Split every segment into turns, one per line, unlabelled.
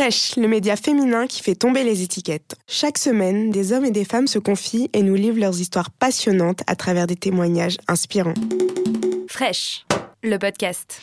Fresh, le média féminin qui fait tomber les étiquettes. Chaque semaine, des hommes et des femmes se confient et nous livrent leurs histoires passionnantes à travers des témoignages inspirants.
Fresh, le podcast.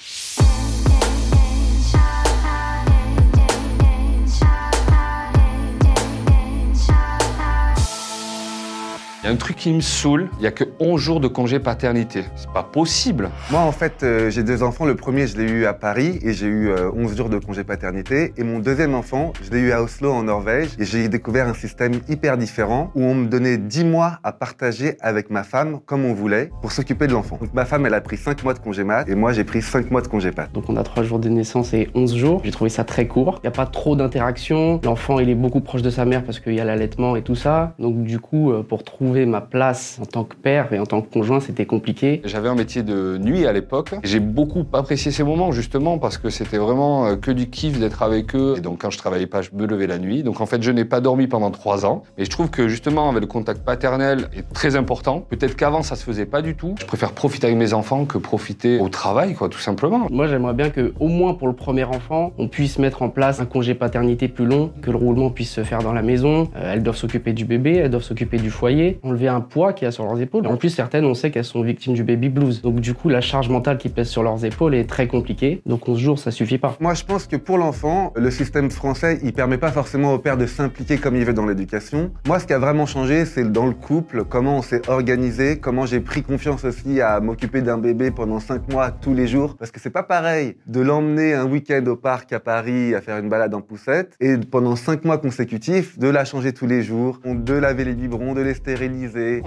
Y a un truc qui me saoule, il y a que 11 jours de congé paternité. C'est pas possible.
Moi, en fait, euh, j'ai deux enfants. Le premier, je l'ai eu à Paris et j'ai eu euh, 11 jours de congé paternité. Et mon deuxième enfant, je l'ai eu à Oslo, en Norvège. Et j'ai découvert un système hyper différent où on me donnait 10 mois à partager avec ma femme comme on voulait pour s'occuper de l'enfant. Donc ma femme, elle a pris 5 mois de congé mat et moi, j'ai pris 5 mois de congé pat.
Donc on a 3 jours de naissance et 11 jours. J'ai trouvé ça très court. Il n'y a pas trop d'interaction. L'enfant, il est beaucoup proche de sa mère parce qu'il y a l'allaitement et tout ça. Donc du coup, euh, pour trouver ma place en tant que père et en tant que conjoint, c'était compliqué.
J'avais un métier de nuit à l'époque. J'ai beaucoup apprécié ces moments justement parce que c'était vraiment euh, que du kiff d'être avec eux. Et donc quand je travaillais pas, je me levais la nuit. Donc en fait, je n'ai pas dormi pendant trois ans. Et je trouve que justement, avec le contact paternel est très important. Peut-être qu'avant, ça se faisait pas du tout. Je préfère profiter avec mes enfants que profiter au travail, quoi, tout simplement.
Moi, j'aimerais bien que, au moins pour le premier enfant, on puisse mettre en place un congé paternité plus long, que le roulement puisse se faire dans la maison. Euh, elles doivent s'occuper du bébé, elles doivent s'occuper du foyer, enlever un poids qui a sur leurs épaules. En plus, certaines, on sait qu'elles sont victimes du baby blues. Donc du coup, la charge mentale qui pèse sur leurs épaules est très compliquée. Donc 11 jours, ça suffit pas.
Moi, je pense que pour l'enfant, le système français, il permet pas forcément au père de s'impliquer comme il veut dans l'éducation. Moi, ce qui a vraiment changé, c'est dans le couple, comment on s'est organisé, comment j'ai pris confiance aussi à m'occuper d'un bébé pendant 5 mois tous les jours. Parce que c'est pas pareil de l'emmener un week-end au parc à Paris à faire une balade en poussette et pendant 5 mois consécutifs de la changer tous les jours, de laver les biberons, de les stériliser.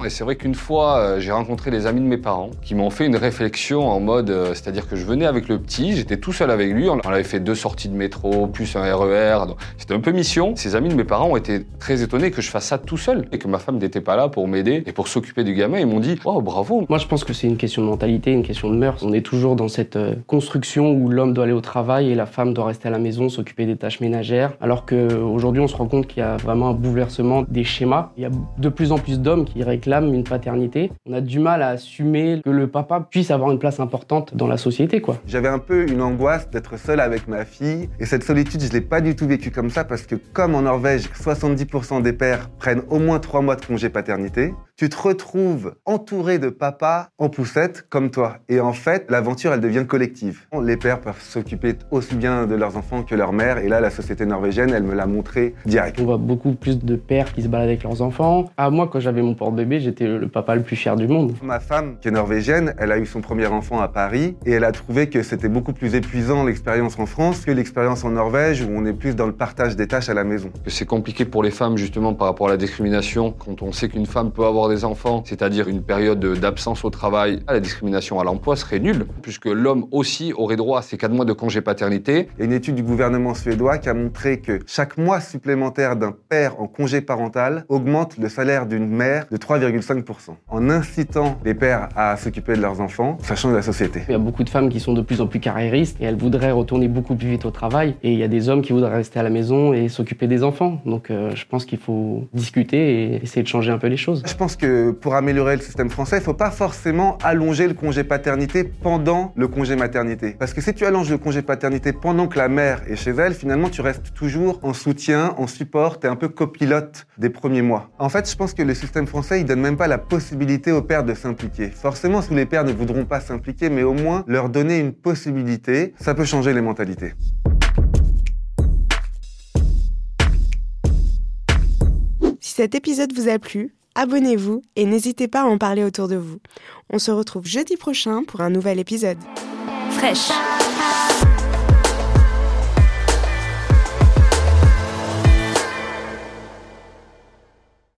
Et c'est vrai qu'une fois, euh, j'ai rencontré les amis de mes parents qui m'ont fait une réflexion en mode, euh, c'est-à-dire que je venais avec le petit, j'étais tout seul avec lui, on on avait fait deux sorties de métro, plus un RER, donc c'était un peu mission. Ces amis de mes parents ont été très étonnés que je fasse ça tout seul et que ma femme n'était pas là pour m'aider et pour s'occuper du gamin. Ils m'ont dit, oh bravo.
Moi, je pense que c'est une question de mentalité, une question de mœurs. On est toujours dans cette euh, construction où l'homme doit aller au travail et la femme doit rester à la maison, s'occuper des tâches ménagères. Alors qu'aujourd'hui, on se rend compte qu'il y a vraiment un bouleversement des schémas. Il y a de plus en plus d'hommes qui réclament une paternité. On a du mal à assumer que le papa puisse avoir une place importante dans la société, quoi.
J'avais un peu une angoisse d'être seul avec ma fille. Et cette solitude, je l'ai pas du tout vécue comme ça parce que comme en Norvège, 70% des pères prennent au moins 3 mois de congé paternité, tu te retrouves entouré de papas en poussette comme toi. Et en fait, l'aventure, elle devient collective. Les pères peuvent s'occuper aussi bien de leurs enfants que leur mère. Et là, la société norvégienne, elle me l'a montré direct.
On voit beaucoup plus de pères qui se baladent avec leurs enfants. Ah, moi, quand j'avais mon porte-bébé, j'étais le papa le plus fier du monde.
Ma femme, qui est norvégienne, elle a eu son premier enfant à Paris et elle a trouvé que c'était beaucoup plus épuisant l'expérience en France que l'expérience en Norvège où on est plus dans le partage des tâches à la maison.
Que c'est compliqué pour les femmes justement par rapport à la discrimination quand on sait qu'une femme peut avoir des enfants, c'est-à-dire une période d'absence au travail, la discrimination à l'emploi serait nulle puisque l'homme aussi aurait droit à ces 4 mois de congé paternité.
Il y a une étude du gouvernement suédois qui a montré que chaque mois supplémentaire d'un père en congé parental augmente le salaire d'une mère de 3,5%. En incitant les pères à s'occuper de leurs enfants, ça change la société.
Il y a beaucoup de femmes qui sont de plus en plus carriéristes et elles voudraient retourner beaucoup plus vite au travail. Et il y a des hommes qui voudraient rester à la maison et s'occuper des enfants. Donc euh, je pense qu'il faut discuter et essayer de changer un peu les choses.
Je pense pour améliorer le système français, il faut pas forcément allonger le congé paternité pendant le congé maternité. Parce que si tu allonges le congé paternité pendant que la mère est chez elle, finalement tu restes toujours en soutien, en support, tu es un peu copilote des premiers mois. En fait, je pense que le système français, il donne même pas la possibilité aux pères de s'impliquer. Forcément, tous les pères ne voudront pas s'impliquer, mais au moins leur donner une possibilité, ça peut changer les mentalités.
Si cet épisode vous a plu, abonnez-vous et n'hésitez pas à en parler autour de vous. On se retrouve jeudi prochain pour un nouvel épisode.
Fresh.